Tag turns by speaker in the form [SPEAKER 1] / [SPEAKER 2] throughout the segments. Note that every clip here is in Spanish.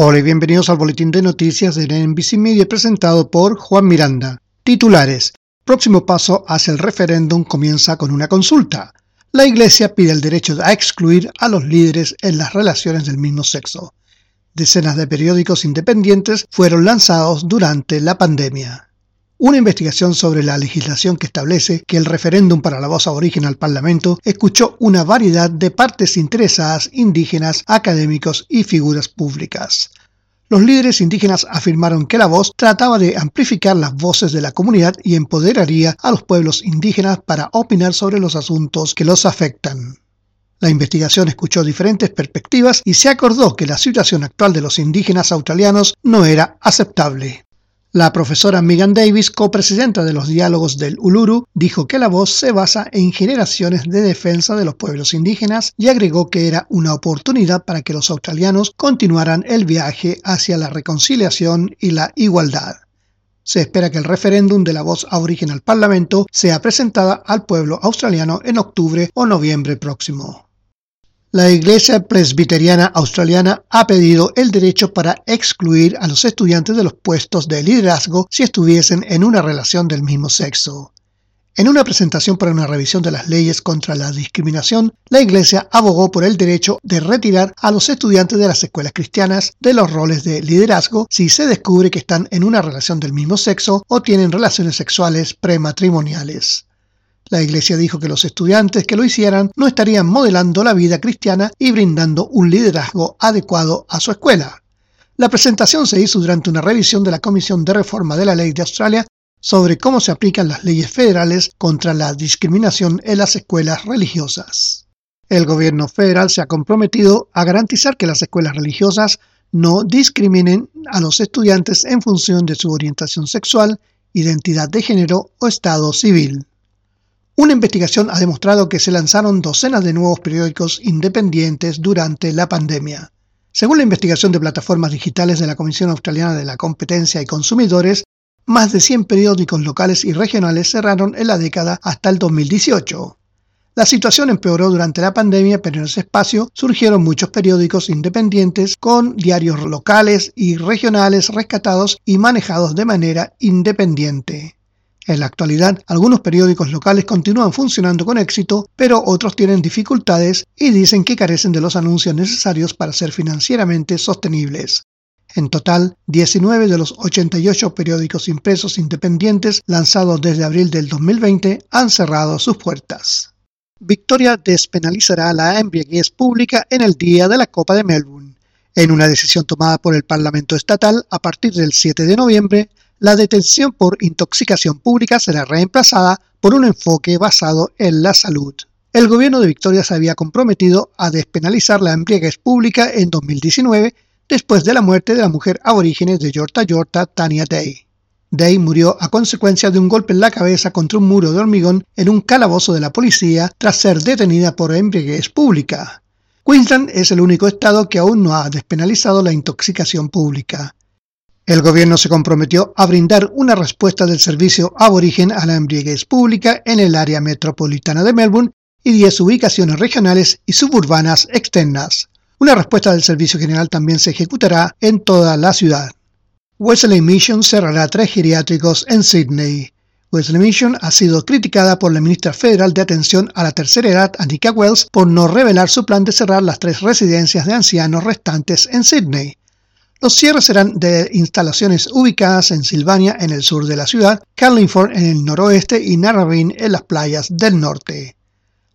[SPEAKER 1] Hola y bienvenidos al boletín de noticias de NBC Media presentado por Juan Miranda. Titulares. Próximo paso hacia el referéndum comienza con una consulta. La Iglesia pide el derecho a excluir a los líderes en las relaciones del mismo sexo. Decenas de periódicos independientes fueron lanzados durante la pandemia. Una investigación sobre la legislación que establece que el referéndum para la voz aborigen al Parlamento escuchó una variedad de partes interesadas, indígenas, académicos y figuras públicas. Los líderes indígenas afirmaron que la voz trataba de amplificar las voces de la comunidad y empoderaría a los pueblos indígenas para opinar sobre los asuntos que los afectan. La investigación escuchó diferentes perspectivas y se acordó que la situación actual de los indígenas australianos no era aceptable. La profesora Megan Davis, copresidenta de los diálogos del Uluru, dijo que la voz se basa en generaciones de defensa de los pueblos indígenas y agregó que era una oportunidad para que los australianos continuaran el viaje hacia la reconciliación y la igualdad. Se espera que el referéndum de la voz aborigen al Parlamento sea presentada al pueblo australiano en octubre o noviembre próximo. La Iglesia Presbiteriana Australiana ha pedido el derecho para excluir a los estudiantes de los puestos de liderazgo si estuviesen en una relación del mismo sexo. En una presentación para una revisión de las leyes contra la discriminación, la Iglesia abogó por el derecho de retirar a los estudiantes de las escuelas cristianas de los roles de liderazgo si se descubre que están en una relación del mismo sexo o tienen relaciones sexuales prematrimoniales. La Iglesia dijo que los estudiantes que lo hicieran no estarían modelando la vida cristiana y brindando un liderazgo adecuado a su escuela. La presentación se hizo durante una revisión de la Comisión de Reforma de la Ley de Australia sobre cómo se aplican las leyes federales contra la discriminación en las escuelas religiosas. El gobierno federal se ha comprometido a garantizar que las escuelas religiosas no discriminen a los estudiantes en función de su orientación sexual, identidad de género o estado civil. Una investigación ha demostrado que se lanzaron docenas de nuevos periódicos independientes durante la pandemia. Según la investigación de plataformas digitales de la Comisión Australiana de la Competencia y Consumidores, más de 100 periódicos locales y regionales cerraron en la década hasta el 2018. La situación empeoró durante la pandemia, pero en ese espacio surgieron muchos periódicos independientes con diarios locales y regionales rescatados y manejados de manera independiente. En la actualidad, algunos periódicos locales continúan funcionando con éxito, pero otros tienen dificultades y dicen que carecen de los anuncios necesarios para ser financieramente sostenibles. En total, 19 de los 88 periódicos impresos independientes lanzados desde abril del 2020 han cerrado sus puertas. Victoria despenalizará la embriaguez pública en el día de la Copa de Melbourne. En una decisión tomada por el Parlamento Estatal a partir del 7 de noviembre, la detención por intoxicación pública será reemplazada por un enfoque basado en la salud. El gobierno de Victoria se había comprometido a despenalizar la embriaguez pública en 2019 después de la muerte de la mujer aborígenes de Yorta Yorta, Tania Day. Day murió a consecuencia de un golpe en la cabeza contra un muro de hormigón en un calabozo de la policía tras ser detenida por embriaguez pública. Queensland es el único estado que aún no ha despenalizado la intoxicación pública. El gobierno se comprometió a brindar una respuesta del servicio aborigen a la embriaguez pública en el área metropolitana de Melbourne y 10 ubicaciones regionales y suburbanas externas. Una respuesta del Servicio General también se ejecutará en toda la ciudad. Wesley Mission cerrará tres geriátricos en Sydney. Wesley Mission ha sido criticada por la ministra federal de Atención a la Tercera Edad, Annika Wells, por no revelar su plan de cerrar las tres residencias de ancianos restantes en Sydney. Los cierres serán de instalaciones ubicadas en Silvania, en el sur de la ciudad, Carlingford, en el noroeste y Narrabeen, en las playas del norte.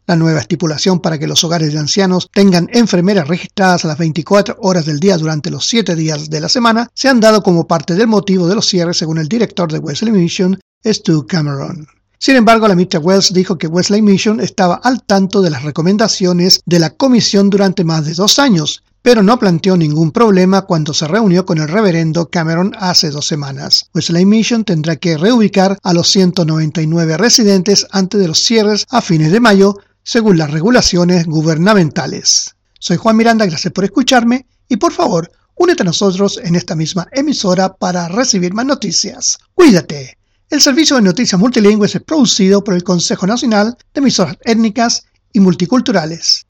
[SPEAKER 1] La nueva estipulación para que los hogares de ancianos tengan enfermeras registradas a las 24 horas del día durante los 7 días de la semana se han dado como parte del motivo de los cierres según el director de Wesley Mission, Stu Cameron. Sin embargo, la ministra Wells dijo que Wesley Mission estaba al tanto de las recomendaciones de la comisión durante más de dos años pero no planteó ningún problema cuando se reunió con el reverendo Cameron hace dos semanas. Wesley Mission tendrá que reubicar a los 199 residentes antes de los cierres a fines de mayo, según las regulaciones gubernamentales. Soy Juan Miranda, gracias por escucharme y por favor, únete a nosotros en esta misma emisora para recibir más noticias. Cuídate. El servicio de noticias multilingües es producido por el Consejo Nacional de Emisoras Étnicas y Multiculturales.